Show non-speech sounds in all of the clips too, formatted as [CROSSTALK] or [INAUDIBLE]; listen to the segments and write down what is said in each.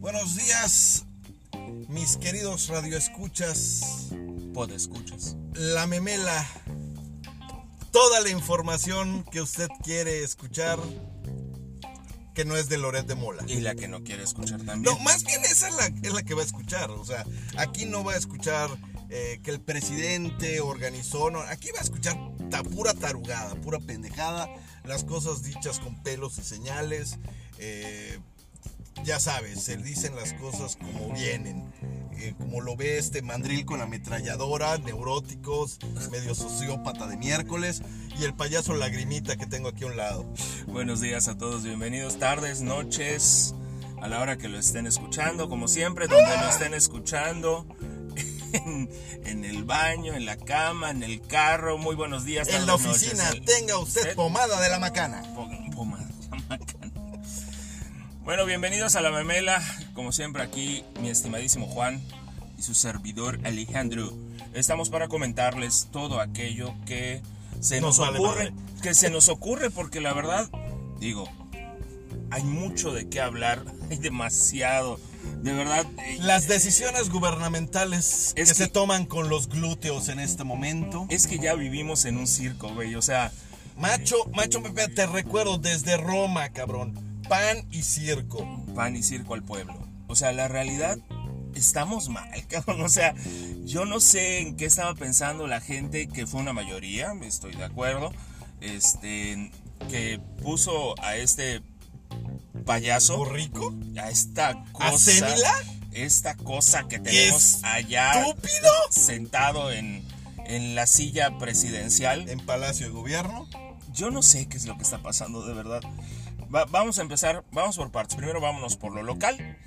Buenos días, mis queridos radioescuchas, Podescuchas. la memela, toda la información que usted quiere escuchar que no es de Loret de Mola. Y la que no quiere escuchar también. No, más bien esa es la, es la que va a escuchar. O sea, aquí no va a escuchar eh, que el presidente organizó. No, aquí va a escuchar ta- pura tarugada, pura pendejada. Las cosas dichas con pelos y señales. eh, ya sabes, se dicen las cosas como vienen. eh, como lo ve este mandril con la ametralladora, neuróticos, medio sociópata de miércoles. Y el payaso lagrimita que tengo aquí a un lado. Buenos días a todos, bienvenidos tardes, noches, a la hora que lo estén escuchando, como siempre, donde lo estén escuchando, en, [LAUGHS] en el baño, en la cama, en el carro. Muy buenos días. En la noches, oficina, tenga usted ¿Eh? pomada de la macana. Pom- pomada, macana. Bueno, bienvenidos a la memela. Como siempre aquí, mi estimadísimo Juan y su servidor Alejandro. Estamos para comentarles todo aquello que se Nos ocurre, madre. que se nos ocurre porque la verdad, digo, hay mucho de qué hablar, [LAUGHS] hay demasiado. De verdad, eh, Las decisiones gubernamentales Es que, se que- toman con los glúteos en este momento. es que ya vivimos en un circo, güey. O sea, Macho, macho Pepe, te recuerdo desde Roma, cabrón. Pan y circo. pan y circo al pueblo. O sea, la realidad, estamos mal, [LAUGHS] cabrón. O sea, yo no sé en qué estaba pensando la gente, que fue una mayoría, estoy de acuerdo, este, que puso a este payaso, ¿Borrico? a esta ¿A cosa, Cémila? esta cosa que tenemos allá ¿Estúpido? sentado en, en la silla presidencial. En Palacio de Gobierno. Yo no sé qué es lo que está pasando, de verdad. Va- vamos a empezar, vamos por partes. Primero vámonos por lo local.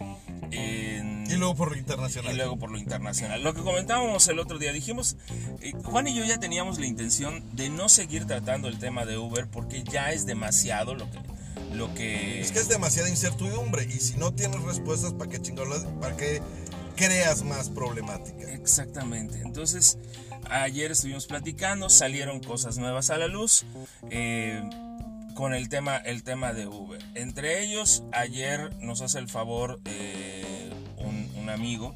en- Y luego por lo y internacional. luego por lo internacional. Lo que comentábamos el otro día, dijimos, eh, Juan y yo ya teníamos la intención de no seguir tratando el tema de Uber porque ya es demasiado lo que... Lo que Es que es demasiada incertidumbre. Y si no tienes respuestas, ¿para qué chingados? ¿Para qué creas más problemática? Exactamente. Entonces, ayer estuvimos platicando, salieron cosas nuevas a la luz eh, con el tema, el tema de Uber. Entre ellos, ayer nos hace el favor eh, un, un amigo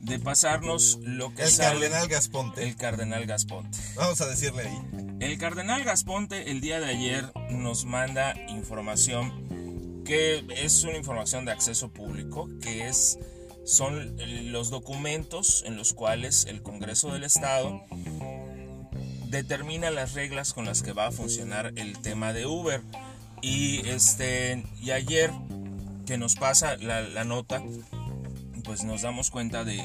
de pasarnos lo que El sale- cardenal Gasponte. el cardenal Gasponte. Vamos a decirle ahí. El cardenal Gasponte el día de ayer nos manda información que es una información de acceso público, que es son los documentos en los cuales el Congreso del Estado determina las reglas con las que va a funcionar el tema de Uber. Y este y ayer que nos pasa la, la nota, pues nos damos cuenta de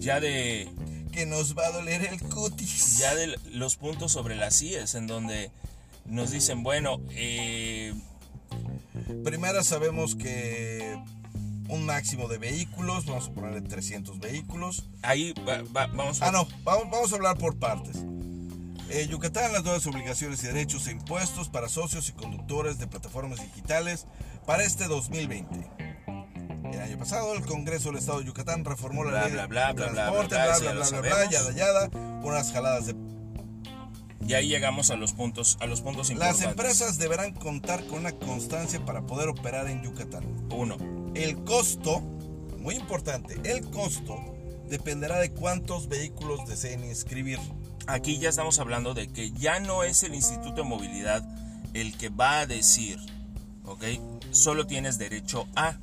ya de Que nos va a doler el cutis. ya de los puntos sobre las IES, en donde nos dicen, bueno, eh, Primero sabemos que un máximo de vehículos, vamos a ponerle 300 vehículos. ahí va- va- vamos Ah, no, vamos, vamos a hablar por partes. Eh, Yucatán las nuevas obligaciones y derechos e impuestos para socios y conductores de plataformas digitales para este 2020. El año pasado el Congreso del Estado de Yucatán reformó la Bla, ley bla, de bla, bla, transporte, bla, bla, bla, bla, yada, yada, unas jaladas de... y ahí llegamos a los puntos, a los puntos Las importantes. empresas deberán contar con una constancia para poder operar en Yucatán. Uno, El costo, muy importante, el costo dependerá de cuántos vehículos deseen inscribir. aquí ya estamos hablando de que ya no es el Instituto de Movilidad el que va a decir, ¿ok? Solo tienes derecho a.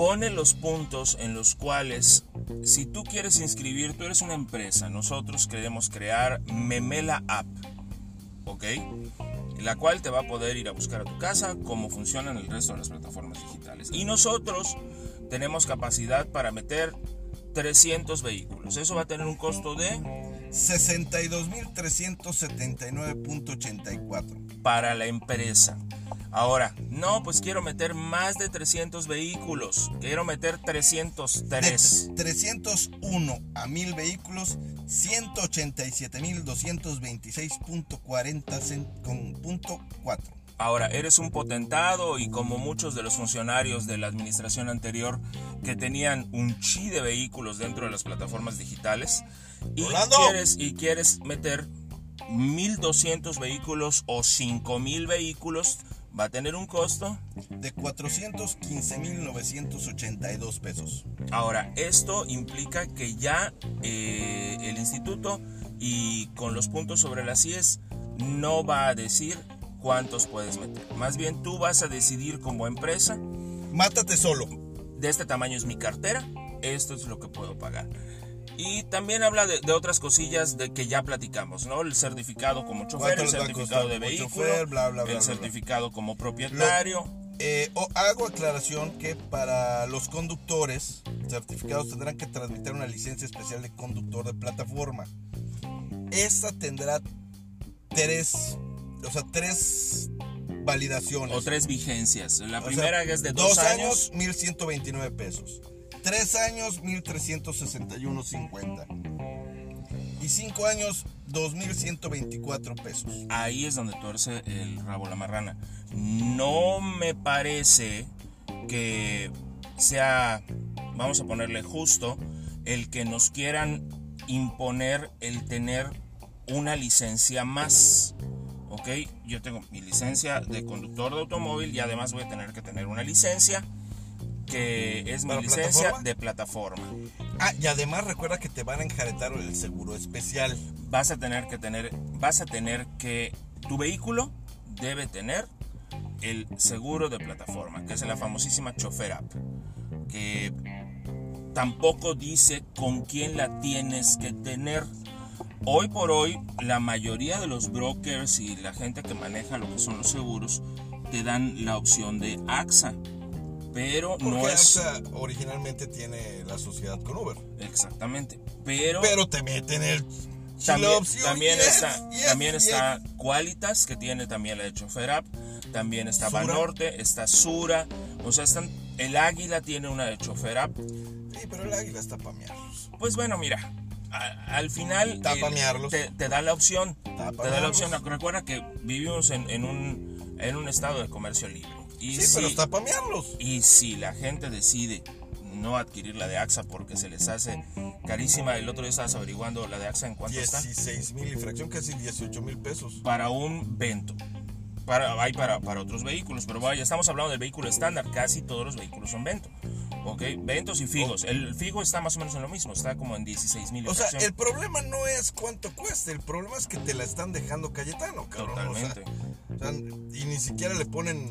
Pone los puntos en los cuales, si tú quieres inscribir, tú eres una empresa, nosotros queremos crear Memela App, ¿ok? La cual te va a poder ir a buscar a tu casa cómo funcionan el resto de las plataformas digitales. Y nosotros tenemos capacidad para meter 300 vehículos. Eso va a tener un costo de 62.379.84. para la empresa. Ahora, no, pues quiero meter más de 300 vehículos. Quiero meter De 303. 301 a 1000 vehículos, 187.226.40 cen- con punto 4. Ahora, eres un potentado y como muchos de los funcionarios de la administración anterior que tenían un chi de vehículos dentro de las plataformas digitales y quieres, y quieres meter 1200 vehículos o 5000 vehículos va a tener un costo de 415.982 pesos. Ahora, esto implica que ya eh, el instituto y con los puntos sobre las IES no va a decir cuántos puedes meter. Más bien tú vas a decidir como empresa. Mátate solo. De este tamaño es mi cartera, esto es lo que puedo pagar. Y también habla de, otras cosillas de que ya platicamos, ¿no? El certificado como chofer, el certificado de vehículo, el certificado como propietario. Eh, hago aclaración que para los conductores certificados tendrán que transmitir una licencia especial de conductor de plataforma. Esta tendrá tres, o sea, tres validaciones. O tres vigencias. La primera es de dos, dos años. años 1129 pesos. Tres años 1361.50. Y cinco años 2.124 pesos. Ahí es donde tuerce el rabo la marrana. No me parece que sea, vamos a ponerle justo, el que nos quieran imponer el tener una licencia más. ¿Ok? Yo tengo mi licencia de conductor de automóvil y además voy a tener que tener una licencia que es mi licencia de plataforma. Ah, y además recuerda que te van a enjaretar el seguro especial. Vas a tener que tener, vas a tener que, tu vehículo debe tener el seguro de plataforma, que es la famosísima Chofer App, que tampoco dice con quién la tienes que tener. Hoy por hoy, la mayoría de los brokers y la gente que maneja lo que son los seguros te dan la opción de AXA pero no es. AXA originalmente tiene la sociedad con Uber. Exactamente. Pero. Pero te meten el. También, también está, también está Qualitas, que tiene también la de Chofer App. También está Banorte, está Sura. O sea, están, el Águila tiene una de Chofer App. Sí, pero el Águila está pamearlos. Pues bueno, mira. Al final te, te, da la opción. Te da la opción. Recuerda que vivimos en, en, un, en un estado de comercio libre sí, pero está pamearlos. Y si la gente decide no adquirir la de AXA porque se les hace carísima, el otro día estabas averiguando la de AXA en cuánto está. 16 mil infracción, casi 18 mil pesos. Para un Vento. Para, hay para, para otros vehículos, pero vaya, estamos hablando del vehículo estándar, casi todos los vehículos son Vento. ¿ok? Ventos y Figos. El Figo está más o menos en lo mismo, está como en 16 mil. O sea, el problema no es cuánto cuesta, el problema es que te la están dejando Cayetano, cabrón. Totalmente. y ni siquiera le ponen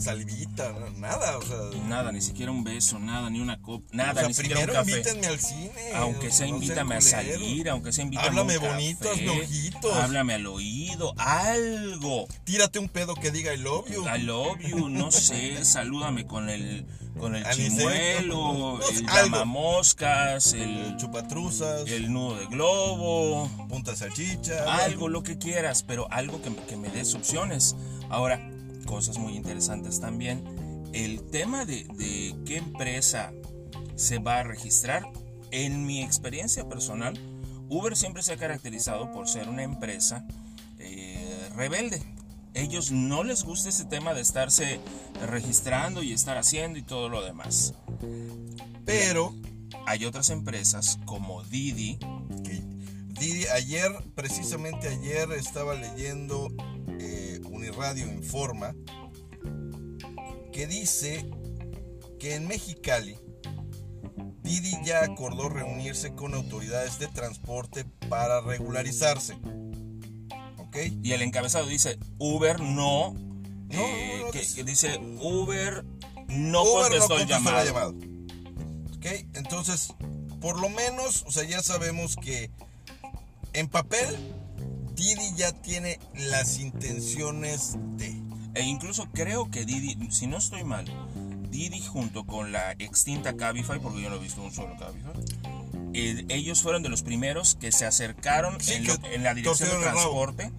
salivita, nada, o sea. Nada, ni siquiera un beso, nada, ni una copa, nada, ni siquiera un café. invítenme al cine. Aunque sea, invítame a salir, aunque sea, invítame Háblame a un bonito, hazme ojitos. Háblame al oído, algo. Tírate un pedo que diga I love you. I love you, no sé, salúdame con el con el chimuelo, [LAUGHS] el llamamoscas, el, el chupatruzas, el nudo de globo, punta salchicha, algo, lo que quieras, pero algo que, que me des opciones. Ahora, cosas muy interesantes también. El tema de, qué empresa se va a registrar, en mi experiencia personal, Uber siempre se ha caracterizado por ser una empresa eh, rebelde. Ellos no les gusta ese tema de estarse registrando y estar haciendo y todo lo demás. Pero hay otras empresas como Didi. Didi, ayer, precisamente ayer estaba leyendo Radio informa que dice que en Mexicali Didi ya acordó reunirse con autoridades de transporte para regularizarse. ¿Ok? Y el encabezado dice Uber no. Eh, que, dice Uber no contestó, el llamado. ¿Ok? Entonces, por lo menos, o sea, ya sabemos que en papel Didi ya tiene las intenciones de. E incluso creo que Didi, si no estoy mal, Didi junto con la extinta Cabify, porque yo no he visto un solo Cabify, eh, ellos fueron de los primeros que se acercaron en, la dirección de transporte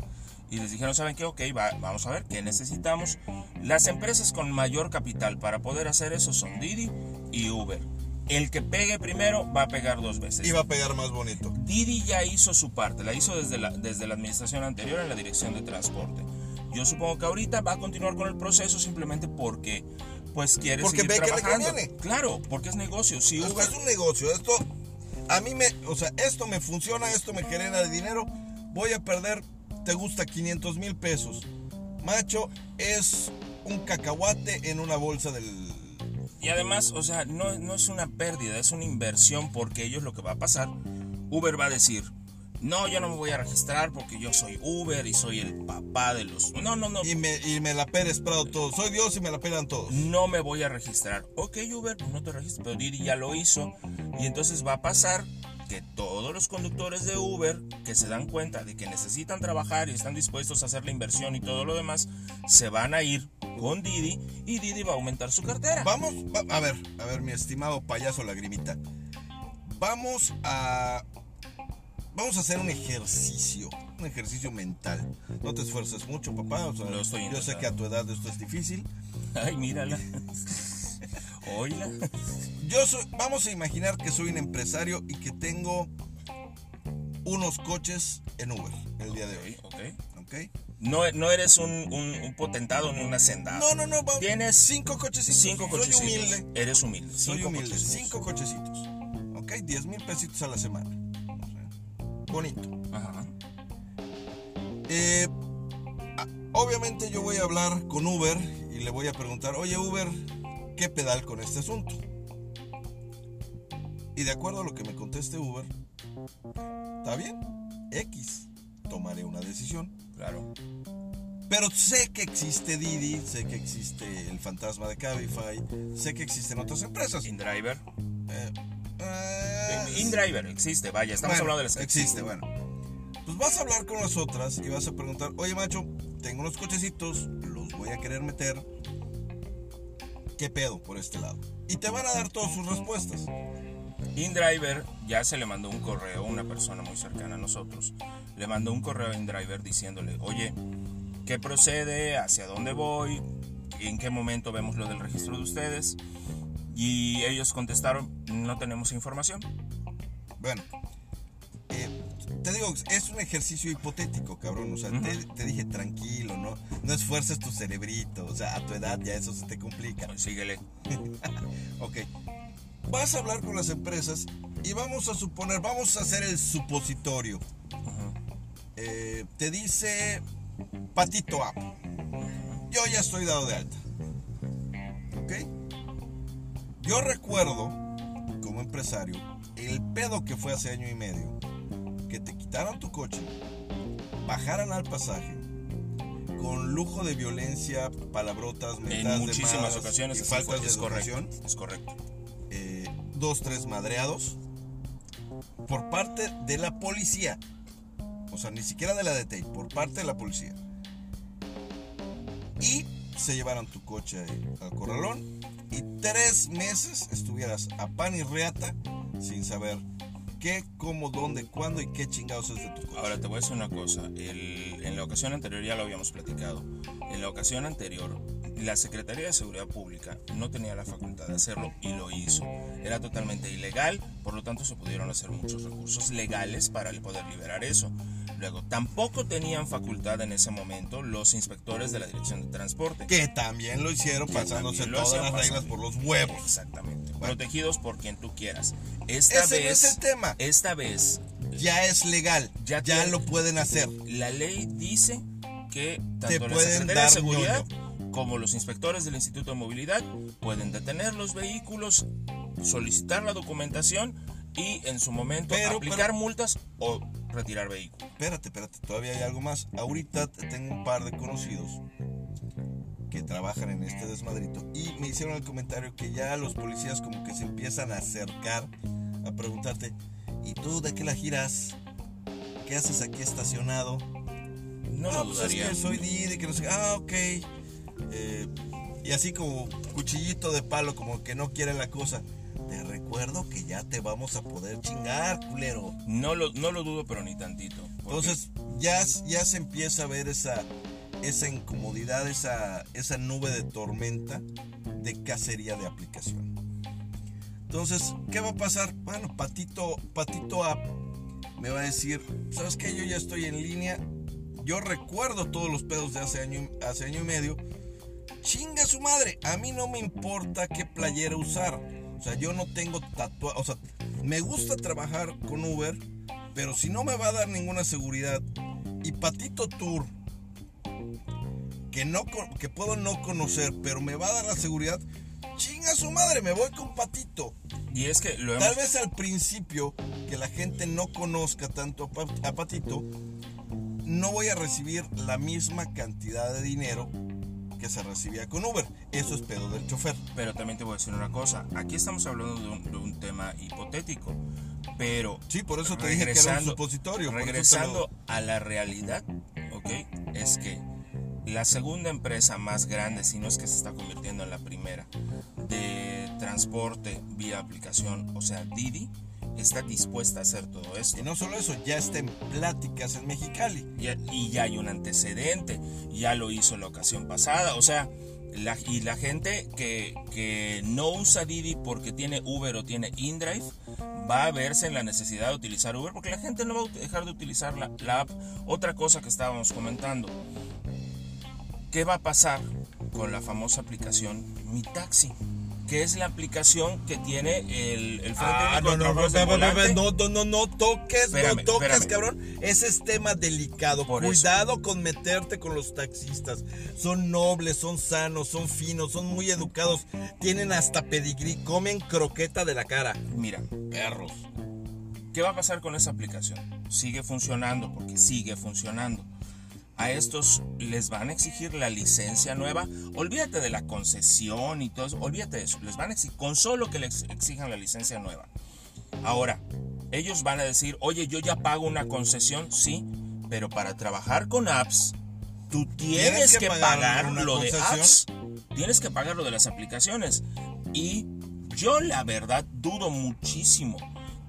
y les dijeron, ¿saben qué? Ok, vamos a ver qué necesitamos. Las empresas con mayor capital para poder hacer eso son Didi y Uber. El que pegue primero va a pegar dos veces. Y va a pegar más bonito. Didi ya hizo su parte, la hizo desde la, desde la administración anterior en la dirección de transporte. Yo supongo que ahorita va a continuar con el proceso simplemente porque pues quiere porque seguir ve trabajando. Que le conviene. Claro, porque es negocio. Si esto es un negocio. Esto a mí me, o sea, esto me funciona, esto me genera dinero. Voy a perder te gusta 500 mil pesos. Macho, es un cacahuate en una bolsa del... Y además, o sea, no, no es una pérdida, es una inversión porque ellos lo que va a pasar, Uber va a decir, no, yo no me voy a registrar porque yo soy Uber y soy el papá de los... No, no, no. Y me, y me la Pérez Prado todos. Soy Dios y me la pelan todos. No me voy a registrar. Ok, Uber, pues no te registres, pero Didi ya lo hizo. Y entonces va a pasar que todos los conductores de Uber que se dan cuenta de que necesitan trabajar y están dispuestos a hacer la inversión y todo lo demás, se van a ir con Didi y Didi va a aumentar su cartera. Vamos, va- a ver, a ver, mi estimado payaso lagrimita. Vamos a. Vamos a hacer un ejercicio, un ejercicio mental. No te esfuerces mucho, papá. o sea, Lo estoy yo sé que a tu edad esto es difícil. Ay, mírala. [LAUGHS] Oíla. Yo soy, vamos a imaginar que soy un empresario y que tengo unos coches en Uber el día de hoy. Ok. ¿Ok? No, no eres un, un- un potentado ni un hacendado. No, no, no. Tienes cinco cochecitos. Cinco Soy cochecitos. humilde. Eres humilde. Soy Cinco humilde. cochecitos. Cinco cochecitos. ¿Ok? 10 mil pesitos a la semana. O sea, bonito. Ajá. Eh, obviamente yo voy a hablar con Uber y le voy a preguntar, oye Uber, ¿qué pedal con este asunto? Y de acuerdo a lo que me conteste Uber, ¿está bien? X, tomaré una decisión. Claro. Pero sé que existe Didi, sé que existe el fantasma de Cabify, sé que existen otras empresas. InDriver. Eh, eh, InDriver existe, vaya, estamos bueno, hablando de las que existe, bueno. Pues vas a hablar con las otras y vas a preguntar, oye macho, tengo unos cochecitos, los voy a querer meter. ¿Qué pedo por este lado? Y te van a dar todas sus respuestas. InDriver ya se le mandó un correo a una persona muy cercana a nosotros. Le mandó un correo a InDriver diciéndole, oye, ¿qué procede? ¿Hacia dónde voy? ¿En qué momento vemos lo del registro de ustedes? Y ellos contestaron, no tenemos información. Bueno, eh, te digo, es un ejercicio hipotético, cabrón. O sea, te, te dije tranquilo, ¿no? No esfuerces tu cerebrito. O sea, a tu edad ya eso se te complica. Síguele. [LAUGHS] Ok. Vas a hablar con las empresas y vamos a suponer, vamos a hacer el supositorio. Eh, te dice Patito App. Yo ya estoy dado de alta. ¿Ok? Yo recuerdo, como empresario, el pedo que fue hace año y medio. Quitaran tu coche, bajaran al pasaje, con lujo de violencia, palabrotas, mentadas En de muchísimas madres ocasiones y así faltas fue. de Es correcto. Es correcto. eh, dos, tres madreados por parte de la policía. O sea, ni siquiera de la DTI, por parte de la policía. Y se llevaron tu coche al corralón y tres meses estuvieras a pan y reata sin saber qué, cómo, dónde, cuándo y qué chingados es de tu coche. Ahora te voy a decir una cosa. En la ocasión anterior ya lo habíamos platicado. En la ocasión anterior, la Secretaría de Seguridad Pública no tenía la facultad de hacerlo y lo hizo. Era totalmente ilegal, por lo tanto se pudieron hacer muchos recursos legales para poder liberar eso. Luego, tampoco tenían facultad en ese momento los inspectores de la Dirección de Transporte. que también lo hicieron pasándose lo todas las reglas por los huevos. Exactamente. Protegidos por quien tú quieras. Esta Ese no vez, es el tema. Esta vez, Ya es legal, Ya ya, lo pueden hacer. la ley dice que Te tanto la Secretaría de Seguridad como los inspectores del Instituto de Movilidad pueden detener los vehículos, solicitar la documentación y en su momento Pero- aplicar pero- multas o retirar vehículos. Espérate, espérate, todavía hay algo más. Ahorita te- tengo un par de conocidos que trabajan en este desmadrito y me hicieron el comentario que ya los policías como que se empiezan a acercar a preguntarte, ¿y tú de qué la giras? ¿Qué haces aquí estacionado? No lo pues dudaría. es que soy Didi, que no sé. qué". Ah, ok. Eh, y así como cuchillito de palo, como que no quiere la cosa. Te recuerdo que ya te vamos a poder chingar, culero. No lo, no lo dudo, pero ni tantito. Entonces ya, ya se empieza a ver esa, esa incomodidad, esa, esa nube de tormenta de cacería de aplicación. Entonces, ¿qué va a pasar? Bueno, Patito, Patito App me va a decir, ¿sabes qué? Yo ya estoy en línea. Yo recuerdo todos los pedos de hace año, hace año y medio. Chinga su madre, a mí no me importa qué playera usar. O sea, yo no tengo tatuaje. O sea, me gusta trabajar con Uber, pero si no me va a dar ninguna seguridad y Patito Tour, que, no, que puedo no conocer, pero me va a dar la seguridad, chinga su madre, me voy con Patito. Y es que lo hemos... Tal vez al principio, que la gente no conozca tanto a Patito, no voy a recibir la misma cantidad de dinero que se recibía con Uber. Eso es pedo del chofer. Pero también te voy a decir una cosa. Aquí estamos hablando de un, de un tema hipotético. Pero Sí, por eso te dije que era un supositorio. lo- regresando a la realidad, ¿ok? Es que la segunda empresa más grande, si no es que se está convirtiendo en la primera, de transporte vía aplicación, o sea, Didi, está dispuesta a hacer todo esto. Y no solo eso, ya está en pláticas en Mexicali. Ya- y ya hay un antecedente, ya lo hizo la ocasión pasada, o sea, la, y la gente que, que no usa Didi porque tiene Uber o tiene InDrive va a verse en la necesidad de utilizar Uber porque la gente no va a dejar de utilizar la, la app. Otra cosa que estábamos comentando, ¿qué va a pasar con la famosa aplicación Mi Taxi? Que es la aplicación que tiene el, el frente Ah, no, no, no, no, no, volante. no, no, no, no toques, Espérame, no toques, espérame. cabrón. Ese es tema delicado. Por eso. Cuidado con meterte con los taxistas. Son nobles, son sanos, son finos, son muy educados. Tienen hasta pedigrí, comen croqueta de la cara. Mira, Perros. ¿Qué va a pasar con esa aplicación? Sigue funcionando porque sigue funcionando. A estos les van a exigir la licencia nueva. Olvídate de la concesión y todo eso. Olvídate de eso. Les van a exigir, con solo que les exijan la licencia nueva. Ahora, ellos van a decir, oye, yo ya pago una concesión, sí, pero para trabajar con apps, tú tienes, Tienes que que, pagar lo de apps. Tienes que pagar lo de las aplicaciones. Y yo la verdad dudo muchísimo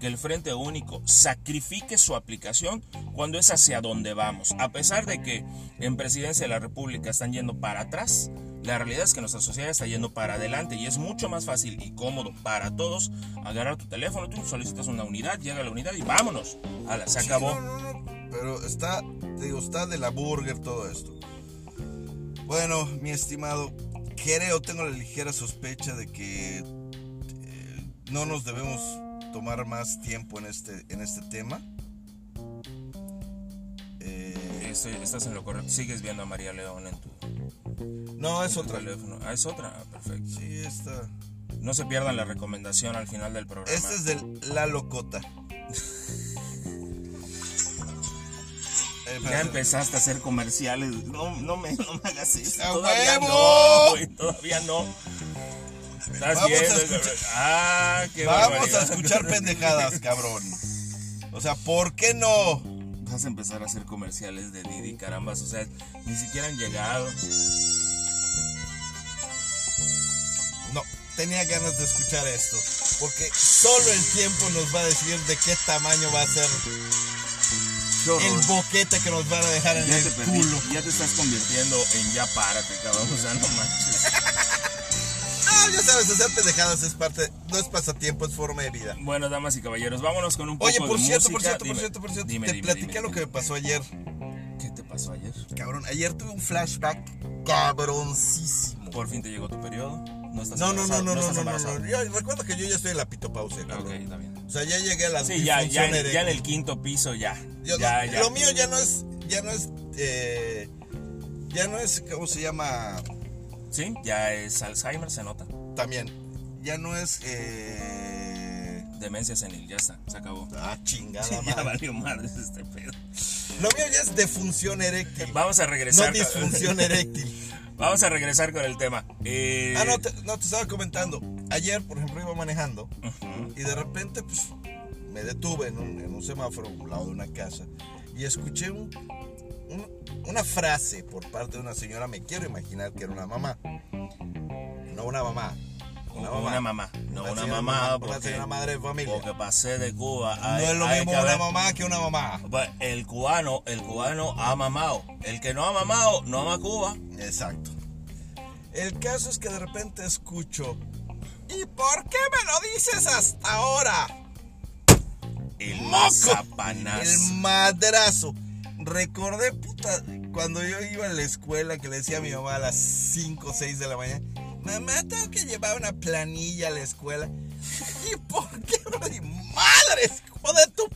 que el Frente Único sacrifique su aplicación cuando es hacia donde vamos. A pesar de que en Presidencia de la República están yendo para atrás, la realidad es que nuestra sociedad está yendo para adelante y es mucho más fácil y cómodo para todos agarrar tu teléfono, tú solicitas una unidad, llega la unidad y vámonos. Se Sí, acabó. no, no, no, Pero está, te digo, está de la burger todo esto. Bueno, mi estimado, creo, tengo la ligera sospecha de que eh, no nos debemos tomar más tiempo en este, en este tema. Eh, Estoy- estás en lo correcto. Sigues viendo a María León en tu, no, es tu otra. teléfono. Ah, es otra. Ah, perfecto. Sí, esta. No se pierdan la recomendación al final del programa. Este es del La Locota. Ya empezaste a hacer comerciales. No, no, me, no me hagas eso. ¡A Todavía huevo! no, güey, todavía no. Estás Vamos a viendo. escuchar- Ah, qué Vamos a escuchar pendejadas, cabrón. O sea, ¿por qué no? Vas a empezar a hacer comerciales de Didi, carambas. O sea, ni siquiera han llegado. No, tenía ganas de escuchar esto. Porque solo el tiempo nos va a decir de qué tamaño va a ser el boquete que nos van a dejar en Ya el te perdí. culo. Ya te estás convirtiendo en ya párate, cabrón. O sea, no manches. No, ya sabes, hacer pendejadas es parte, no es pasatiempo, es forma de vida. Bueno, damas y caballeros, vámonos con un poco Oye, por de cierto, música. por cierto, Dime, por cierto, por cierto, dime, te dime, platiqué lo que me pasó ayer. ¿Qué te pasó ayer? Cabrón, ayer tuve un flashback cabroncísimo. Por fin te llegó tu periodo. No estás No, no, no, no, no, no, no, no. Yo recuerdo que yo ya estoy en la pitopausia, Ok, cabrón. está bien. O sea, ya llegué a la Sí, ya, ya, en, ya en el quinto piso ya. Yo ya, no- ya. Lo mío ya no es, ya no es, eh, ya no es, ¿cómo se llama? Sí, ya es Alzheimer, se nota. También, ya no es, eh, Demencia senil, ya está, se acabó. ah, chingada Sí, ya madre. valió madres este pedo. Lo mío ya es defunción eréctil, Vamos a no regresar. con- disfunción [LAUGHS] eréctil. Vamos a regresar con el tema. Eh, Ah, no te, no, te estaba comentando. Ayer, por ejemplo, iba manejando ujú. y de repente, pues, me detuve en un, en un semáforo al lado de una casa y escuché un, un- una frase por parte de una señora. Me quiero imaginar que era una mamá. No una mamá. Una mamá. Una mamá, no una señora mamá, Una porque, señora madre de familia. porque pasé de Cuba. no hay- es lo mismo una ver- mamá que una mamá. Bueno, El cubano, el cubano ha mamado. El que no ha mamado, no ama Cuba. Exacto. El caso es que de repente escucho. ¿Y por qué me lo dices hasta ahora? El ¡Moco! zapanazo. El madrazo. Recordé, puta, cuando yo iba a la escuela que le decía a mi mamá a las 5 o 6 de la mañana, mamá, tengo que llevar una planilla a la escuela. [LAUGHS] ¿Y por qué? Madres, hijo de tu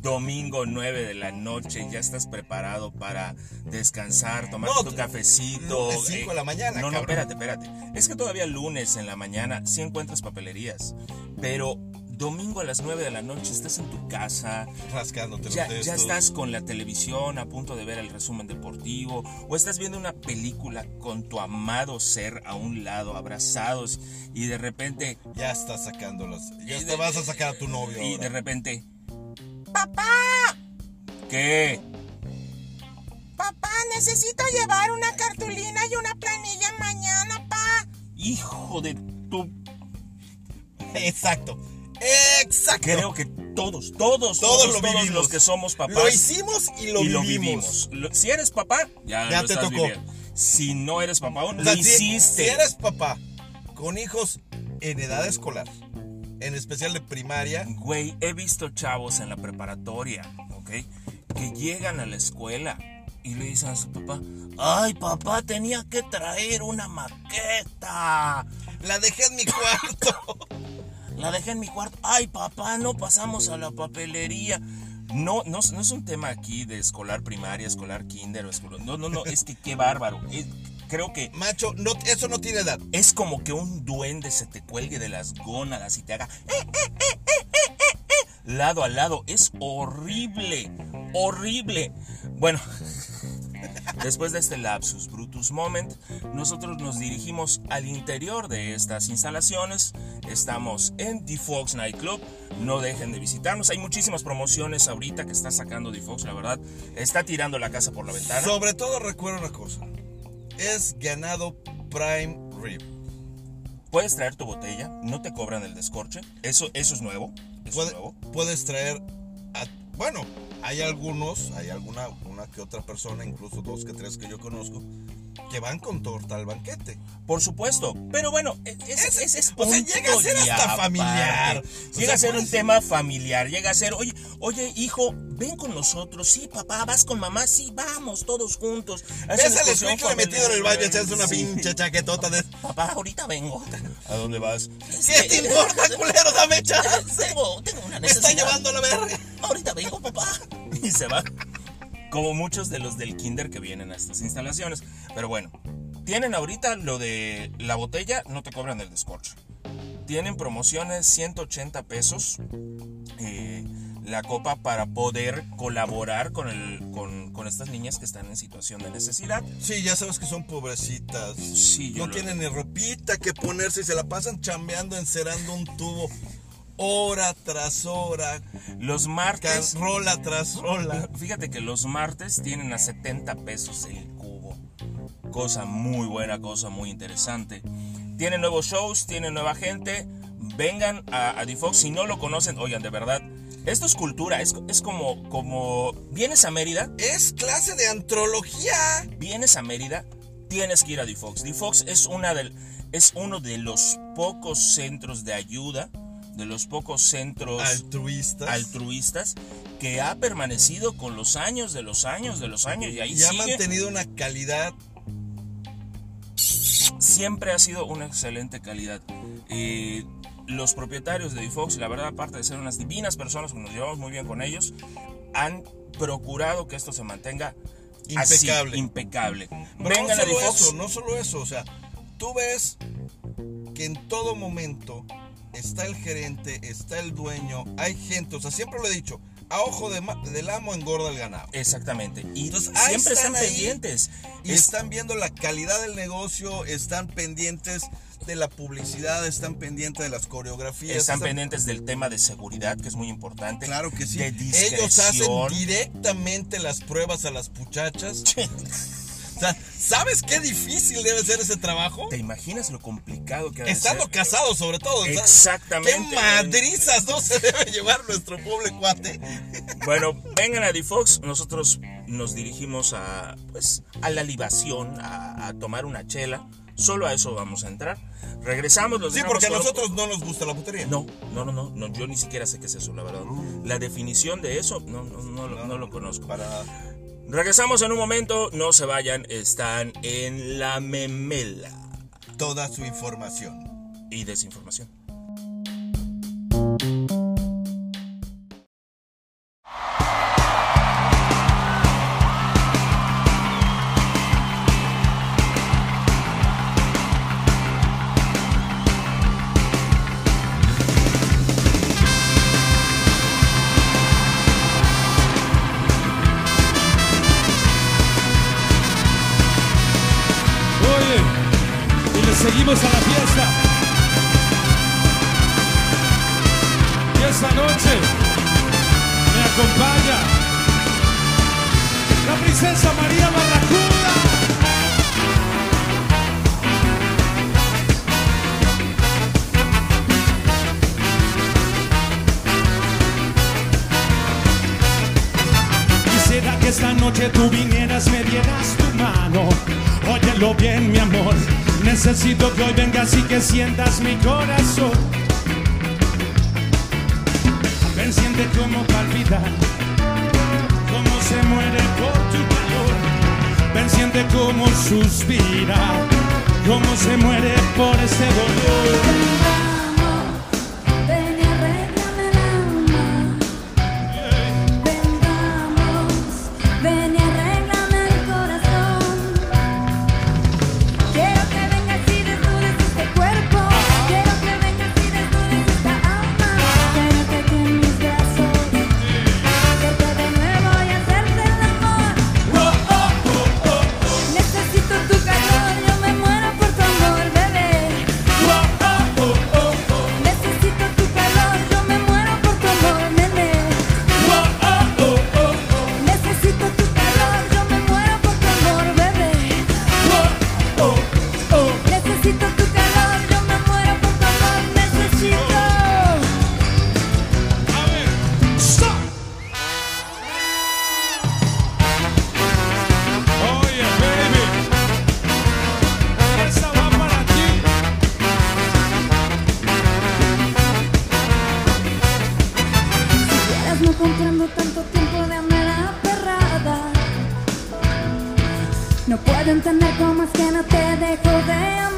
domingo 9 de la noche, ya estás preparado para descansar, tomar No, tu cafecito. de la mañana, No, no, espérate, espérate. Es que todavía lunes en la mañana sí encuentras papelerías, pero domingo a las 9 de la noche estás en tu casa, Rascándote ya, los ya testos. estás con la televisión a punto de ver el resumen deportivo o estás viendo una película con tu amado ser a un lado, abrazados y de repente Ya estás sacando los. Ya te de- vas a sacar a tu novio. y ahora. de repente papá ¿qué? Papá, necesito llevar una cartulina y una planilla mañana, pa. Hijo de tu Exacto. Exacto. Creo que todos, todos, todos, Todos lo todos vivimos. los que somos papás Lo hicimos y lo y lo vivimos. vivimos. Lo- Si eres papá, ya, Ya te estás tocó. viviendo. Si no eres papá O sea, lo hiciste. Si eres papá con hijos en edad escolar, en especial de primaria, Güey, he visto chavos en la preparatoria, ¿ok? Que llegan a la escuela y le dicen a su papá, ay papá, tenía que traer una maqueta. la dejé en mi cuarto. [LAUGHS] La dejé en mi cuarto. Ay papá, no pasamos a la papelería. No, no, no es un tema aquí de escolar primaria, escolar kinder o escolar... No, no, no, es que qué bárbaro. Es- creo que Macho, no, eso no tiene edad. es como que un duende se te cuelgue de las gónadas y te haga eh, eh, eh, eh, eh, eh, eh, lado a lado. Es horrible, horrible. Bueno, después de este lapsus brutus moment, nosotros nos dirigimos al interior de estas instalaciones. Estamos en The Fox Nightclub. No dejen de visitarnos. Hay muchísimas promociones ahorita que está sacando The Fox, la verdad. Está tirando la casa por la ventana. Sobre todo recuerda una cosa. Es ganado Prime Rib. Puedes traer tu botella, no te cobran el descorche. Eso, eso es nuevo. Eso Puede- es nuevo. puedes traer a- bueno, hay algunos, hay alguna una que otra persona, incluso dos que tres que yo conozco, que van con torta al banquete. Por supuesto. Pero bueno, e- ese, Ese- ese es o sea, llega a ser hasta familiar. Llega a ser un tema familiar. Llega a ser, oye, oye, hijo, ven con nosotros. Sí, papá, vas con mamá. Sí, vamos, todos juntos. Ves al escuincle metido en el baño, echas una Sí. pinche chaquetota de. Papá, ahorita vengo. ¿A dónde vas? ¿Qué te importa, culero? Dame chance. Tengo, tengo una Me está necesidad. llevando la verga. ahorita vengo. Y se va. Como muchos de los del kinder que vienen a estas instalaciones. Pero bueno, tienen ahorita lo de la botella, no te cobran el descorche. Tienen promociones 180 pesos. eh, la copa para poder colaborar con, el, con, con estas niñas que están en situación de necesidad. Sí, ya sabes que son pobrecitas. Sí, yo no tienen ni ropita que ponerse y se la pasan chambeando, encerando un tubo hora tras hora, Los martes... rola tras rola. Fíjate que los martes tienen a 70 pesos el cubo. Cosa muy buena, cosa muy interesante. Tienen nuevos shows, tienen nueva gente. Vengan a, a. Si no lo conocen, oigan, de verdad. Esto es cultura, es, es como, como... Vienes a Mérida, Es clase de antrología. vienes a Mérida, tienes que ir a DeFox. DeFox es, una del, es uno de los pocos centros de ayuda, de los pocos centros Altruistas. altruistas que ha permanecido con los años de los años de los años y ahí y ha mantenido una calidad. Siempre ha sido una excelente calidad. Eh, los propietarios de DeFox, la verdad, aparte de ser unas divinas personas que nos llevamos muy bien con ellos, han procurado que esto se mantenga así, Impecable. impecable. Pero Vengan no a solo DeFox. eso, no solo eso, o sea, tú ves que en todo momento está el gerente, está el dueño, hay gente, o sea, siempre lo he dicho, a ojo de del amo engorda el ganado. Exactamente. Y Entonces, siempre están pendientes. Y Es- están viendo la calidad del negocio, están pendientes de la publicidad, están pendientes de las coreografías. están pendientes del tema de seguridad, que es muy importante. Claro que sí. De Ellos hacen directamente las pruebas a las muchachas. O sea, ¿sabes qué difícil debe ser ese trabajo? ¿Te imaginas lo complicado que ha Estando ser? casados, sobre todo. ¿sabes? Exactamente. ¿Qué madrizas no se debe llevar nuestro pobre cuate? Bueno, vengan a DeFox, nosotros nos dirigimos a, pues, a la libación, a, a tomar una chela. Solo a eso vamos a entrar. Regresamos, los Sí, porque a nosotros no nos gusta la putería. No, no, no, no, no, yo ni siquiera sé qué es eso, la verdad. La definición de eso, no, no, no, lo- no lo conozco. Para Regresamos en un momento, no se vayan, están en la memela toda su información. y desinformación. Que esta noche tú vinieras, me dieras tu mano. Óyelo bien, mi amor. Necesito que hoy vengas y que sientas mi corazón. Ven, siente como palpita, cómo se muere por tu calor. Ven, siente como suspira, cómo se muere por este dolor. No puedo entender cómo es que no te dejo de amar.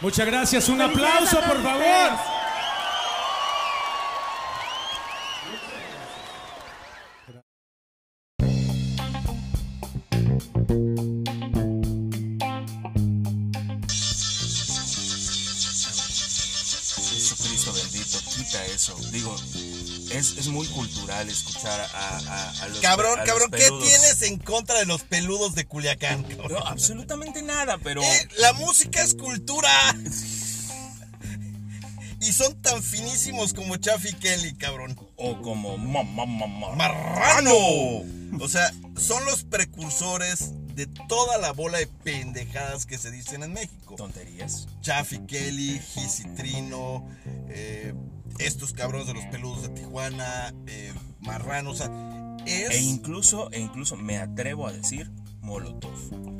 Muchas gracias, un aplauso por favor. Jesucristo bendito, quita eso. Digo, es, es muy cultural escuchar a, a- a los Cabrón, a los cabrón, ¿qué tienes en contra de los peludos de Culiacán, cabrón? No, absolutamente nada, pero Eh, la música es cultura. [LAUGHS] Y son tan finísimos como Chaffy Kelly, cabrón. o como mamá mamá ¡Marrano! O sea, son los precursores de toda la bola de pendejadas que se dicen en México. tonterías. Chaffy Kelly, Gis y Trino, eh, estos cabrones de los peludos de Tijuana, eh, Marrano, o sea, es, E incluso, e incluso me atrevo a decir Molotov.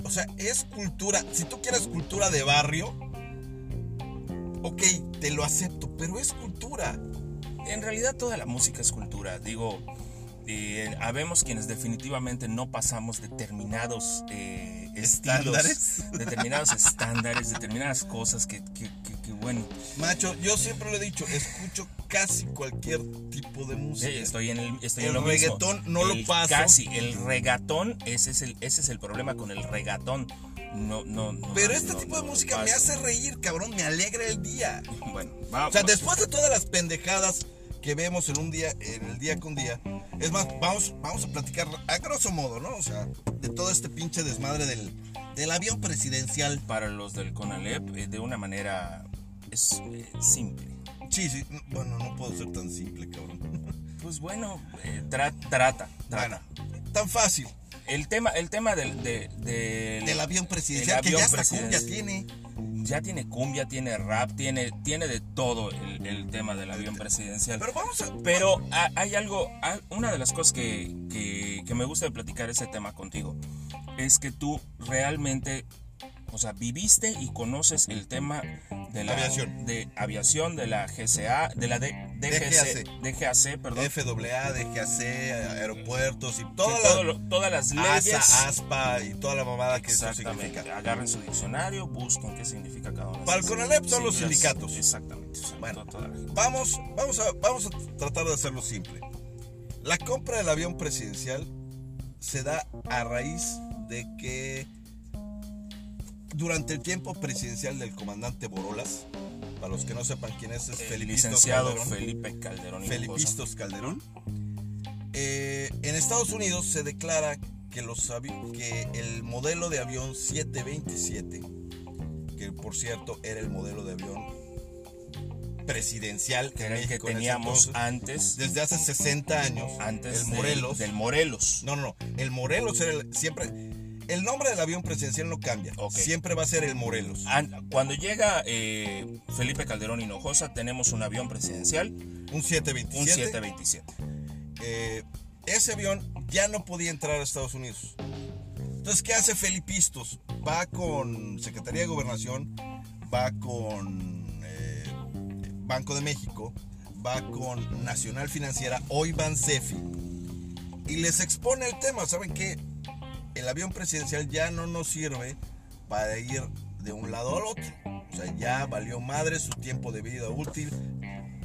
o sea, es cultura. Si tú quieres cultura de barrio, ok, te lo acepto, pero es cultura. en realidad toda la música es cultura. Digo, eh, habemos quienes definitivamente no pasamos determinados eh, estilos, ¿Estándares? determinados [LAUGHS] estándares, determinadas cosas que, bueno. Macho, yo siempre lo he dicho, escucho casi cualquier tipo de música. Estoy en el, estoy El en lo reggaetón mismo. no lo paso. Casi, el regatón, ese es el, ese es el problema con el regatón. No, no, no, Pero este no, tipo de música me hace reír, cabrón, me alegra el día. Bueno, vamos. O sea, después de todas las pendejadas que vemos en un día, en el día con día, es más, vamos, vamos a platicar a grosso modo, ¿no? O sea, de todo este pinche desmadre del, del avión presidencial. Para los del CONALEP, eh, de una manera es eh, simple. Sí, sí, bueno, no puedo ser tan simple, cabrón. [LAUGHS] Pues bueno, eh, tra- trata, trata. Bueno, tan fácil. El tema, el tema del, de- del- Del avión presidencial, el que avión ya hasta cumbia tiene. Ya tiene cumbia, tiene rap, tiene, tiene de todo el, el tema del avión presidencial. Pero vamos a... Pero ha- hay algo, ha- una de las cosas que, que- que me gusta de platicar ese tema contigo es que tú realmente, o sea, viviste y conoces el tema de la Aviación. de aviación, de la GCA, de la D- DGC, DGAC, perdón. FAA, DGAC, aeropuertos y todas las leyes. ASA, ASPA y toda la mamada que eso significa. Agarren su diccionario, busquen qué significa cada una. de Para el CONALEP son los sindicatos. Exactamente. Bueno. Vamos, vamos, a, vamos a tratar de hacerlo simple. La compra del avión presidencial se da a raíz de que durante el tiempo presidencial del comandante Borolas, para los que no sepan quién es, es El Felipistos licenciado Calderón, Felipe Calderón. Felipistos Calderón, eh, en Estados Unidos se declara que, los que el modelo de avión 727, que por cierto era el modelo de avión presidencial que era el teníamos entonces, antes, desde hace 60 años, antes el Morelos. del Morelos. No, no, no, el Morelos era el, siempre. El nombre del avión presidencial no cambia, Ok. siempre va a ser el Morelos. An- Cuando llega eh, Felipe Calderón Hinojosa, tenemos un avión presidencial, Un 727. un 727. eh, ese avión ya no podía entrar a Estados Unidos. Entonces, ¿qué hace Felipistos? Va con Secretaría de Gobernación, va con eh, Banco de México, va con Nacional Financiera, hoy Bansefi, y les expone el tema. ¿Saben qué? El avión presidencial ya no nos sirve para ir de un lado al otro. O sea, ya valió madre su tiempo de vida útil,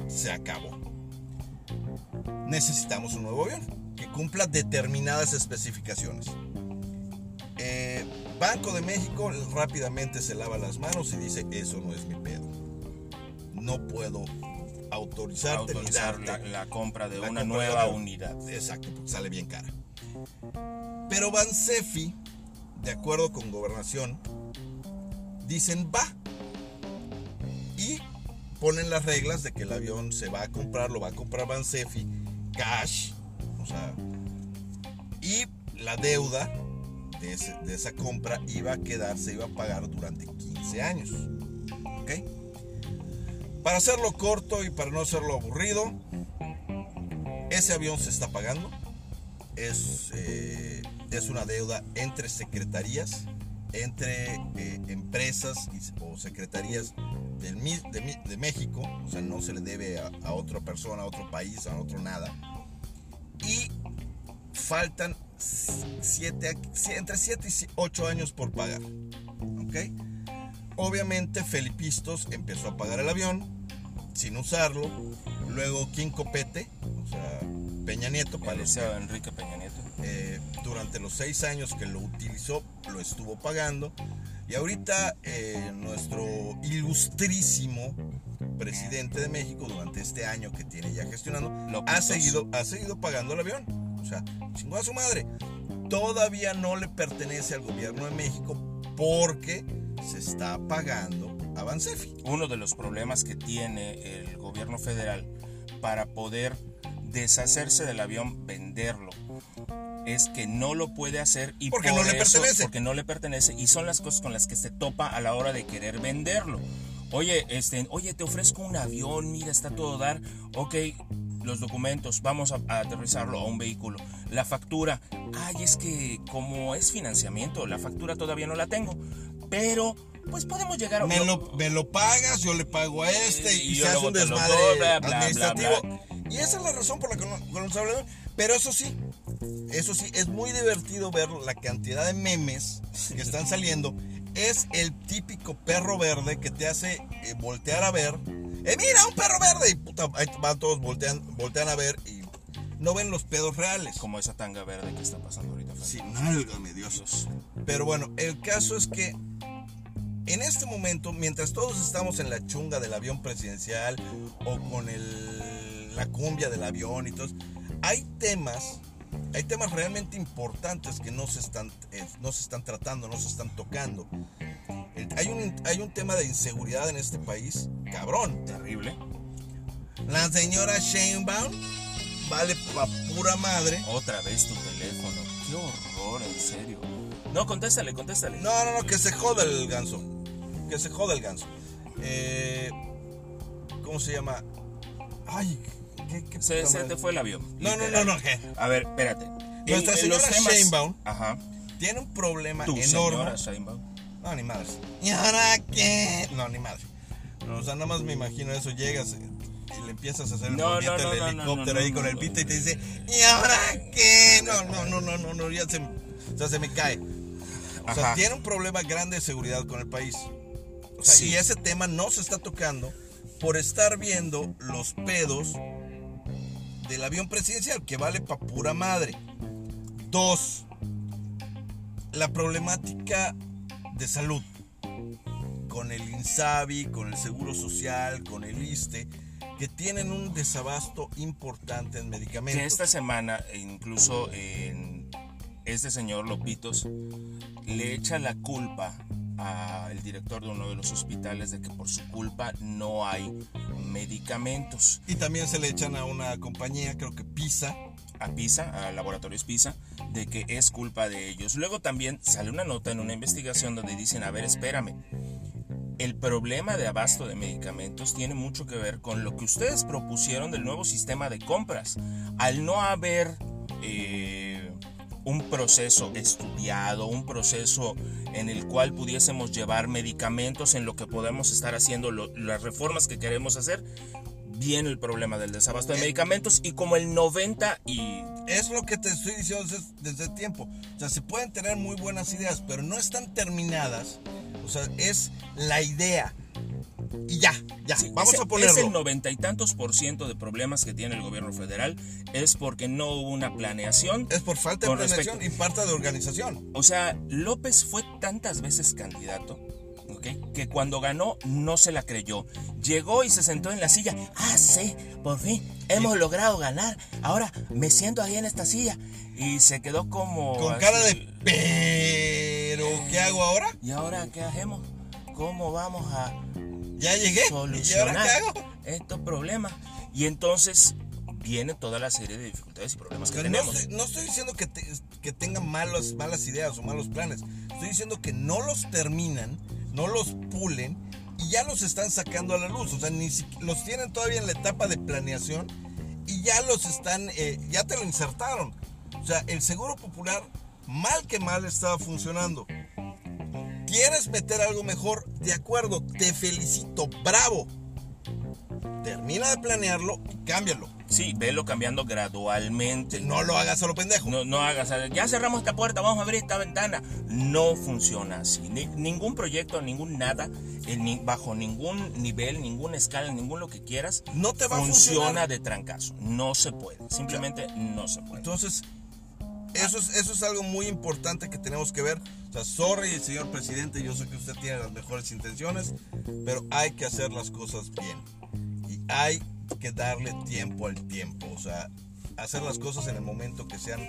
se acabó necesitamos un nuevo avión que cumpla determinadas especificaciones. Eh, Banco de México rápidamente se lava las manos y dice, eso no es mi pedo. No puedo autorizarte Autorizar ni la, darte. la compra de la una compra nueva unidad. Exacto, porque sale bien cara. Pero Bansefi, de acuerdo con gobernación, dicen va. Y ponen las reglas de que el avión se va a comprar, lo va a comprar Bansefi, cash, o sea, y la deuda de, esa compra iba a quedar, se iba a pagar durante 15 años. ¿Ok? Para hacerlo corto y para no hacerlo aburrido, ese avión se está pagando. Es, eh, es una deuda entre secretarías, entre eh, empresas y- o secretarías del, de, México. O sea, no se le debe a, a otra persona, a otro país, a otro nada. Y faltan siete, entre 7 y 8 años por pagar. ¿Ok? Obviamente Felipistos empezó a pagar el avión sin usarlo. Luego King Copete, o sea, Peña Nieto, para los que Enrique Peña Nieto. Eh, durante los seis años que lo utilizó, lo estuvo pagando. Y ahorita eh, nuestro ilustrísimo presidente de México, durante este año que tiene ya gestionando, ha seguido, ha seguido pagando el avión. O sea, chingó a su madre. Todavía no le pertenece al gobierno de México porque se está pagando a Bansefi. Uno de los problemas que tiene el gobierno federal para poder deshacerse del avión, venderlo, es que no lo puede hacer y Porque por no le eso- pertenece. porque no le pertenece y son las cosas con las que se topa a la hora de querer venderlo. Oye, este, oye, te ofrezco un avión, mira, está todo dar. Ok, los documentos, vamos a, a aterrizarlo a un vehículo. La factura, ay, es que como es financiamiento, la factura todavía no la tengo. Pero, pues podemos llegar a un Me lo, me lo pagas, yo le pago a este y, Y se hace un desmadre doy, bla, bla, bla, administrativo. bla. Y esa es la razón por la que no, no nos hablan. Pero eso sí, eso sí, es muy divertido ver la cantidad de memes que están saliendo. Es el típico perro verde que te hace eh, voltear a ver. ¡Eh, mira, un perro verde! Y puta, ahí van todos voltean, voltean a ver y no ven los pedos reales. Como esa tanga verde que está pasando ahorita. frente Sí, nálgame Dios. Pero bueno, el caso es que en este momento, mientras todos estamos en la chunga del avión presidencial o con el, la cumbia del avión y todo, hay temas, hay temas realmente importantes que no se están, eh, no se están tratando, no se están tocando. El- Hay un, hay un tema de inseguridad en este país, cabrón. Terrible. La señora Sheinbaum vale pa' pura madre. Otra vez tu teléfono. Qué horror, en serio. No, contéstale, contéstale. No, no, no, que se joda el ganso. Que se joda el ganso. Eh, ¿Cómo se llama? Ay, ¿qué, qué Se, se te fue el avión. No, no, literal. no, no, ¿qué? A ver, espérate. Nuestra señora Sheinbaum. Ajá. Tiene un problema Tu enorme. señora Sheinbaum. No, ni madre. ¿Y ahora qué? No, ni madre. No, o sea, nada más me imagino eso. Llegas y le empiezas a hacer el No, movimiento del no, no, helicóptero ahí con el pito y te dice, ¿y ahora qué? No, no, no, no, no, no, ya se, o sea, se me cae. O sea, Ajá. tiene un problema grande de seguridad con el país. O sea, Sí. y ese tema no se está tocando por estar viendo los pedos del avión presidencial, que vale pa' pura madre. Dos, la problemática de salud con el INSABI, con el Seguro Social, con el ISTE, que tienen un desabasto importante en medicamentos. Esta semana, e incluso este señor Lopitos, le echa la culpa al director de uno de los hospitales de que por su culpa no hay medicamentos. Y también se le echan a una compañía, creo que PISA, a PISA, a Laboratorios PISA, de que es culpa de ellos. Luego también sale una nota en una investigación donde dicen, a ver, espérame, el problema de abasto de medicamentos tiene mucho que ver con lo que ustedes propusieron del nuevo sistema de compras. Al no haber eh, un proceso estudiado, un proceso en el cual pudiésemos llevar medicamentos en lo que podemos estar haciendo lo- las reformas que queremos hacer, viene el problema del desabasto de medicamentos y como el 90 y Es lo que te estoy diciendo desde, desde tiempo. O sea, se pueden tener muy buenas ideas, pero no están terminadas. O sea, es la idea. Y ya, ya, Sí, vamos ese- a ponerlo. Es el noventa y tantos por ciento de problemas que tiene el gobierno federal es porque no hubo una planeación. Es por falta de planeación respecto- y falta de organización. O sea, López fue tantas veces candidato, ¿ok? Que cuando ganó no se la creyó. Llegó y se sentó en la silla. Ah, sí, por fin hemos logrado ganar. Ahora me siento ahí en esta silla. Y se quedó como... Con así, cara de pero ¿qué hago ahora? ¿Y ahora qué hacemos? ¿Cómo vamos a Ya llegué. ¿Y ahora solucionar qué hago? estos problemas? Y entonces viene toda la serie de dificultades y problemas que no, tenemos. estoy, no estoy diciendo que, te- que tengan malas, malas ideas o malos planes. Estoy diciendo que no los terminan, no los pulen y ya los están sacando a la luz. O sea, ni si- los tienen todavía en la etapa de planeación y ya los están, eh, ya te lo insertaron. O sea, el seguro popular, mal que mal, estaba funcionando. ¿Quieres meter algo mejor? De acuerdo, te felicito, bravo. Termina de planearlo y cámbialo. Sí, velo cambiando gradualmente. No lo hagas a lo pendejo. No, no hagas, ya cerramos esta puerta, vamos a abrir esta ventana. No funciona así. Ni- ningún proyecto, ningún nada, ni- bajo ningún nivel, ninguna escala, ningún lo que quieras, No te va a funciona funcionar. de trancazo. No se puede. Simplemente no se puede. Entonces, eso es, eso es algo muy importante que tenemos que ver. O sea, sorry, señor presidente, yo sé que usted tiene las mejores intenciones, pero hay que hacer las cosas bien. Y hay que darle tiempo al tiempo. O sea, hacer las cosas en el momento que sean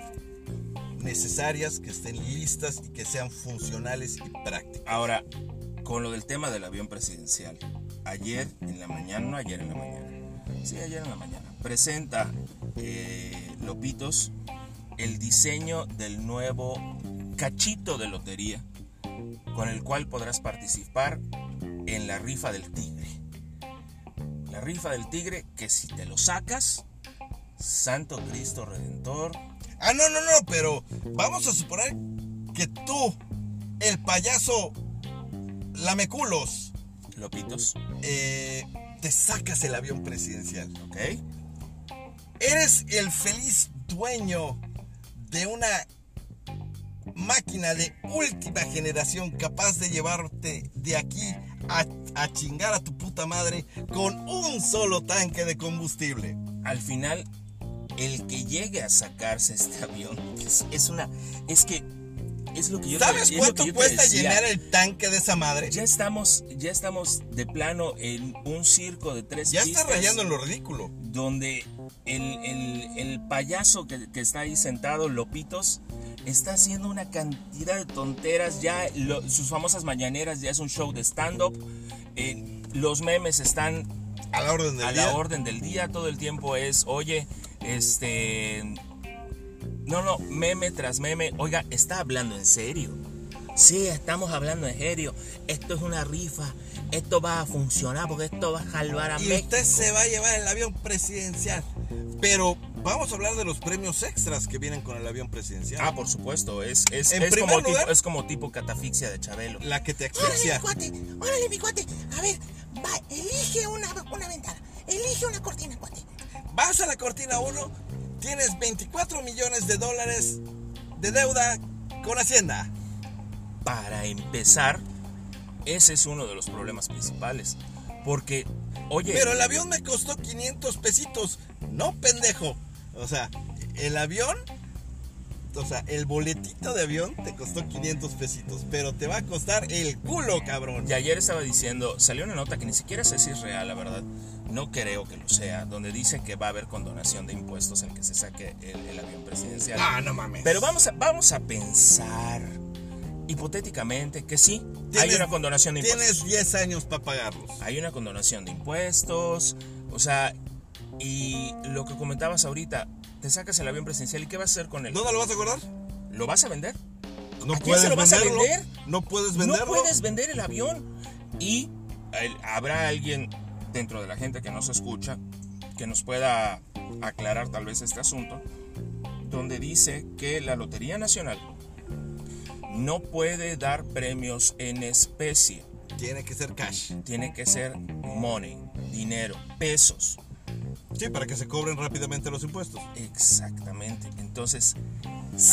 necesarias, que estén listas y que sean funcionales y prácticas. Ahora, con lo del tema del avión presidencial, ayer en la mañana, no ayer en la mañana, sí, ayer en la mañana, presenta eh, Lopitos el diseño del nuevo cachito de lotería con el cual podrás participar en la rifa del tigre. La rifa del tigre que si te lo sacas, Santo Cristo Redentor, Ah, no, no, no, pero vamos a suponer que tú, el payaso Lameculos, Lopitos, eh, te sacas el avión presidencial. ¿ok? Eres el feliz dueño de una máquina de última generación capaz de llevarte de aquí a, a chingar a tu puta madre con un solo tanque de combustible. Al final, el que llegue a sacarse este avión es, es una. Es que. Es lo que yo ¿Sabes es lo cuánto que yo te cuesta llenar el tanque de esa madre? Ya estamos, ya estamos de plano en un circo de tres Ya pistas. está rayando en lo ridículo. donde el, el- el payaso que, que está ahí sentado, Lopitos, está haciendo una cantidad de tonteras. Ya lo- sus famosas mañaneras ya es un show de stand-up. Eh, los memes están A la orden del a día. la orden del día. Todo el tiempo es, oye, este. No, no, meme tras meme. Oiga, está hablando en serio. Sí, estamos hablando en serio. Esto es una rifa. Esto va a funcionar porque esto va a salvar a Y México. usted se va a llevar el avión presidencial. Pero vamos a hablar de los premios extras que vienen con el avión presidencial. Ah, por supuesto, es, es, En es primer como lugar- tipo, es como tipo catafixia de Chabelo. La que te Órale, asfixia. mi cuate, órale, mi cuate. A ver, va, elige una, una ventana, elige una cortina, cuate. Vas a la cortina 1, tienes 24 millones de dólares de deuda con Hacienda. Para empezar, ese es uno de los problemas principales. Porque, oye, Pero el avión me costó 500 pesitos. No, pendejo. O sea, el avión, o sea, el boletito de avión te costó 500 pesitos. Pero te va a costar el culo, cabrón. y ayer estaba diciendo, salió una nota que ni siquiera sé si es real, la verdad. No creo que lo sea, donde dice que va a haber condonación de impuestos en que se saque el, el avión presidencial. Ah, no mames. Pero vamos a, vamos a pensar hipotéticamente que sí, hay una condonación de impuestos. Tienes 10 años para pagarlos. hay una condonación de impuestos, o sea, y lo que comentabas ahorita, te sacas el avión presidencial y ¿qué vas a hacer con él? ¿Dónde lo vas a guardar? ¿Lo vas a vender? No ¿A quién se lo vas a vender? No puedes venderlo. No puedes vender el avión. Y el- habrá alguien dentro de la gente que nos escucha que nos pueda aclarar tal vez este asunto, donde dice que la Lotería Nacional no puede dar premios en especie. Tiene que ser cash. Tiene que ser money, dinero, pesos. Sí, para que se cobren rápidamente los impuestos. Exactamente. Entonces,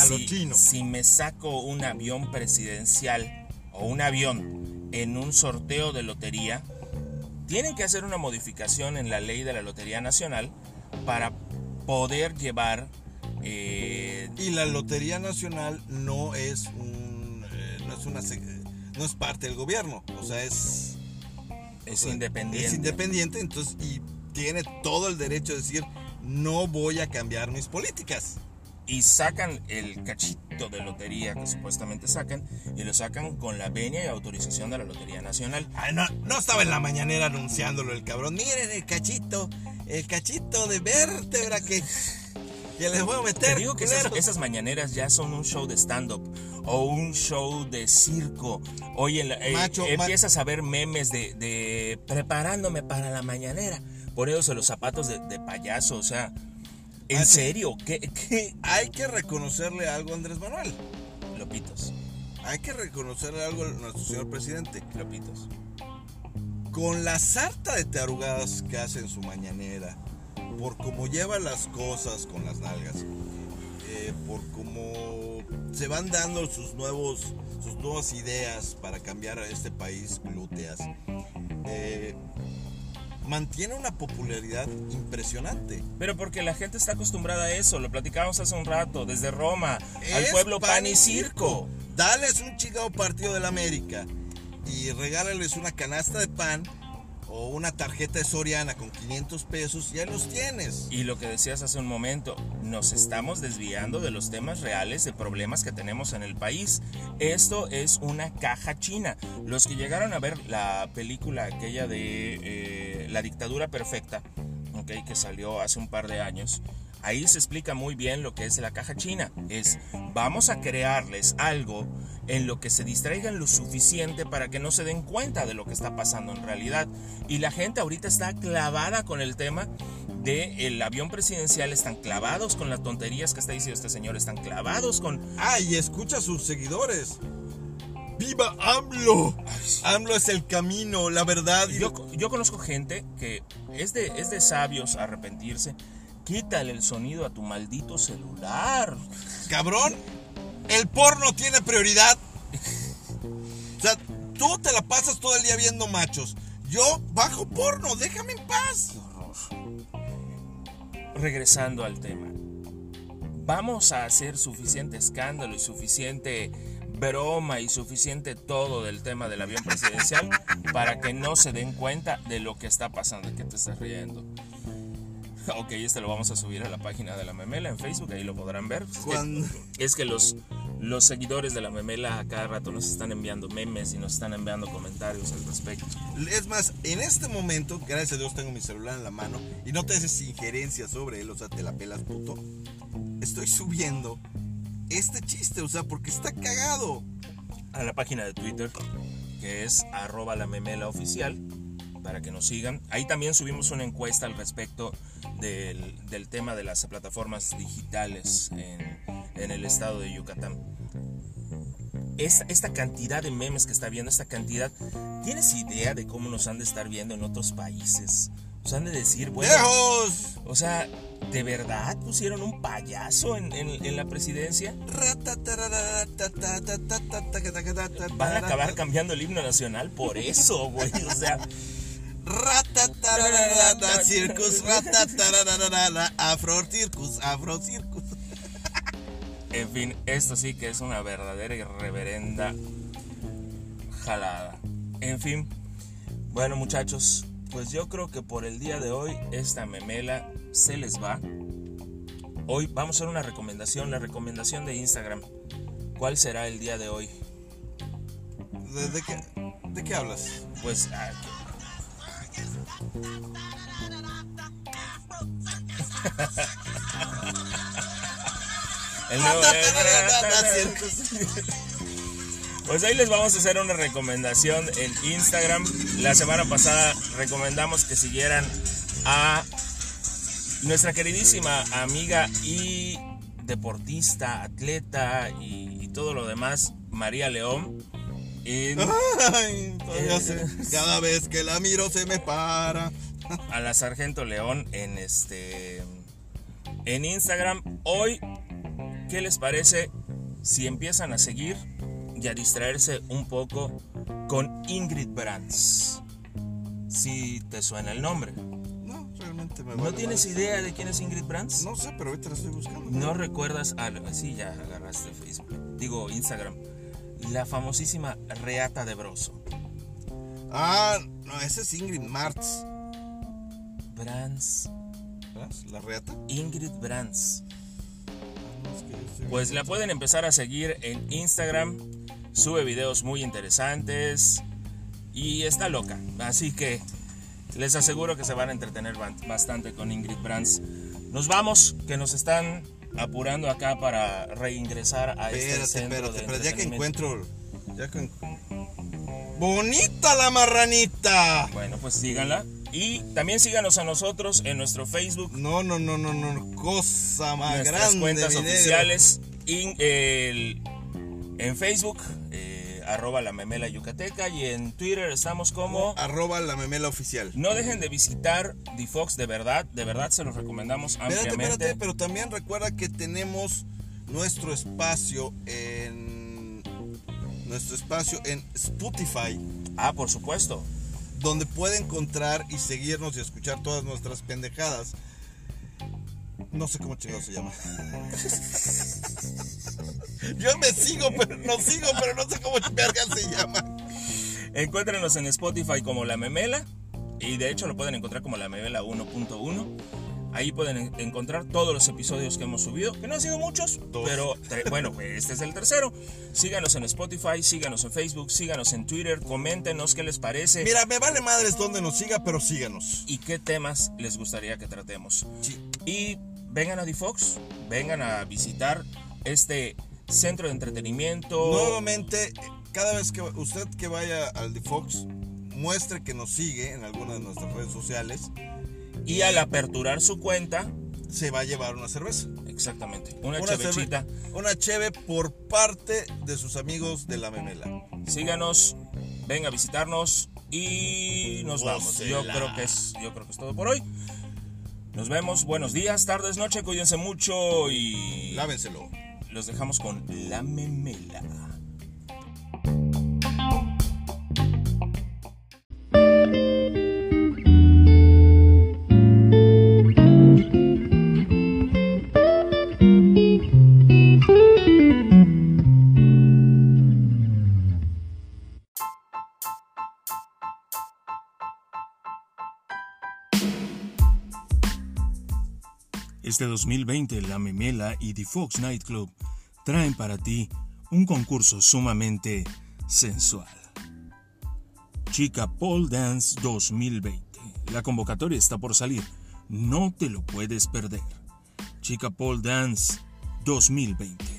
A lo si, chino. si me saco un avión presidencial o un avión en un sorteo de lotería, tienen que hacer una modificación en la ley de la Lotería Nacional para poder llevar... eh, Y la Lotería Nacional no es un. eh, no es una. No es parte del gobierno. O sea, es. es o sea, independiente. Es independiente, entonces. Y tiene todo el derecho de decir. No voy a cambiar mis políticas. y sacan el cachito de lotería que supuestamente sacan y lo sacan con la venia y autorización de la Lotería Nacional. Ay, no, no estaba en la mañanera anunciándolo el cabrón. Miren el cachito. El cachito de vértebra que. Que les voy a meter. Te digo que esas, esas mañaneras ya son un show de stand-up o un show de circo. Oye, eh, empiezas a ver memes de, de preparándome para la mañanera. Poniéndose los zapatos de, de payaso, o sea, ¿en serio? ¿Qué, qué? Hay que reconocerle algo a Andrés Manuel. Lopitos, Hay que reconocerle algo a nuestro señor presidente. lopitos. con la sarta de tarugadas que hace en su mañanera, por cómo lleva las cosas con las nalgas, eh, por cómo se van dando sus nuevos sus nuevas ideas para cambiar a este país glúteas, eh, mantiene una popularidad impresionante. Pero porque la gente está acostumbrada a eso, lo platicábamos hace un rato, desde Roma, al pueblo pan y circo. Dales un chingado partido del América y regálales una canasta de pan o una tarjeta de Soriana con 500 pesos ya los tienes. Y lo que decías hace un momento, nos estamos desviando de los temas reales de problemas que tenemos en el país. Esto es una caja china. Los que llegaron a ver la película aquella de eh, La dictadura perfecta, ok, que salió hace un par de años, ahí se explica muy bien lo que es la caja china. Es, vamos a crearles algo en lo que se distraigan lo suficiente para que no se den cuenta de lo que está pasando en realidad. Y la gente ahorita está clavada con el tema del avión presidencial, están clavados con las tonterías que está diciendo este señor, están clavados con... Ah, y escucha a sus seguidores. ¡Viva AMLO! AMLO es el camino, la verdad. Yo, yo conozco gente que es de, es de sabios arrepentirse, Quítale el sonido a tu maldito celular. Cabrón, el porno tiene prioridad. O sea, tú te la pasas todo el día viendo machos. Yo bajo porno, déjame en paz. Regresando al tema. Vamos a hacer suficiente escándalo y suficiente broma y suficiente todo del tema del avión presidencial para que no se den cuenta de lo que está pasando. ¿De qué te estás riendo? [LAUGHS] Ok, este lo vamos a subir a la página de la memela en Facebook, ahí lo podrán ver. [LAUGHS] Cuando- Es que los, los seguidores de la memela a cada rato nos están enviando memes y nos están enviando comentarios al respecto. Es más, en este momento, gracias a Dios tengo mi celular en la mano y no te haces injerencia sobre él, o sea, te la pelas puto. Estoy subiendo este chiste, o sea, porque está cagado. a la página de Twitter, que es arroba la memela oficial, para que nos sigan. Ahí también subimos una encuesta al respecto del, del tema de las plataformas digitales en, en el estado de Yucatán. Esta, esta cantidad de memes que está viendo, esta cantidad, ¿tienes idea de cómo nos han de estar viendo en otros países? Nos han de decir, bueno, ¡Lejos! o sea, ¿de verdad pusieron un payaso en, en- en la presidencia? Van a acabar cambiando el himno nacional por eso, güey. O sea, [LAUGHS] Ratatararara, circus, ratatararara, afro circus, afro circus. [LAUGHS] en fin, esto sí que es una verdadera y reverenda jalada. En fin, bueno muchachos, pues yo creo que por el día de hoy esta memela se les va. Hoy vamos a hacer una recomendación, la recomendación de Instagram. ¿Cuál será el día de hoy? ¿De, de qué, ¿De qué hablas? Pues ah, [LAUGHS] Pues ahí les vamos a hacer una recomendación en Instagram. La semana pasada recomendamos que siguieran a nuestra queridísima amiga y deportista, atleta y, y todo lo demás, María León. En- Ay, todavía sé. [LAUGHS] Cada vez que la miro se me para. a la Sargento León en este en Instagram. Hoy, ¿qué les parece si empiezan a seguir y a distraerse un poco con Ingrid Brands? Si te suena el nombre. No, realmente me ¿No tienes idea de quién es Ingrid Brands? No sé, pero ahorita la estoy buscando. ¿No recuerdas? Ah, sí, ya agarraste Facebook. Digo, Instagram. La famosísima Reata de Broso. Ah, no, ese es Ingrid Martz. Brands. ¿La reata? Ingrid Brands. Estoy- Pues la pueden empezar a seguir en Instagram. Sube videos muy interesantes. Y está loca. Así que les aseguro que se van a entretener bastante con Ingrid Brands. Nos vamos, que nos están apurando acá para reingresar a este Espérate, centro espérate, espérate, ya que encuentro. Ya que ¡Bonita la marranita! Bueno, pues síganla. Y también síganos a nosotros en nuestro Facebook, No, no, no, no, no, cosa más nuestras grande. cuentas oficiales. in- el- en Facebook, arroba la memela yucateca. Y en Twitter estamos como... Arroba la memela oficial. No dejen de visitar Difox de verdad, de verdad se los recomendamos Espérate, ampliamente. espérate, pero también recuerda que tenemos nuestro espacio en. Nuestro espacio en Spotify, Ah, por supuesto. donde puede encontrar y seguirnos y escuchar todas nuestras pendejadas. No sé cómo chingado se llama. [LAUGHS] Yo me sigo, pero no sigo, pero no sé cómo verga se llama. Encuéntrenos en Spotify como La Memela y de hecho lo pueden encontrar como La Memela 1.1. Ahí pueden en- encontrar todos los episodios que hemos subido, que no han sido muchos, Dos. pero bueno, este es el tercero. Síganos en Spotify, síganos en Facebook, síganos en Twitter, coméntenos qué les parece Mira, me vale madres donde nos siga, pero síganos. y qué temas les gustaría que tratemos. Sí. Y vengan a Difox, vengan a visitar este centro de entretenimiento. Nuevamente, cada vez que usted que vaya al Fox muestre que nos sigue en alguna de nuestras redes sociales, Y al aperturar su cuenta, se va a llevar una cerveza. exactamente, una, Una Una cheve por parte de sus amigos de la memela. Síganos, venga a visitarnos y nos vamos. Yo creo que es, yo creo que es todo por hoy. Nos vemos, buenos días, tardes, noche, cuídense mucho y Lávenselo. Los dejamos con la memela. Este 2020, La Memela y The Fox Nightclub traen para ti un concurso sumamente sensual. Chica Pole Dance 2020. La convocatoria está por salir. No te lo puedes perder. Chica Pole Dance 2020.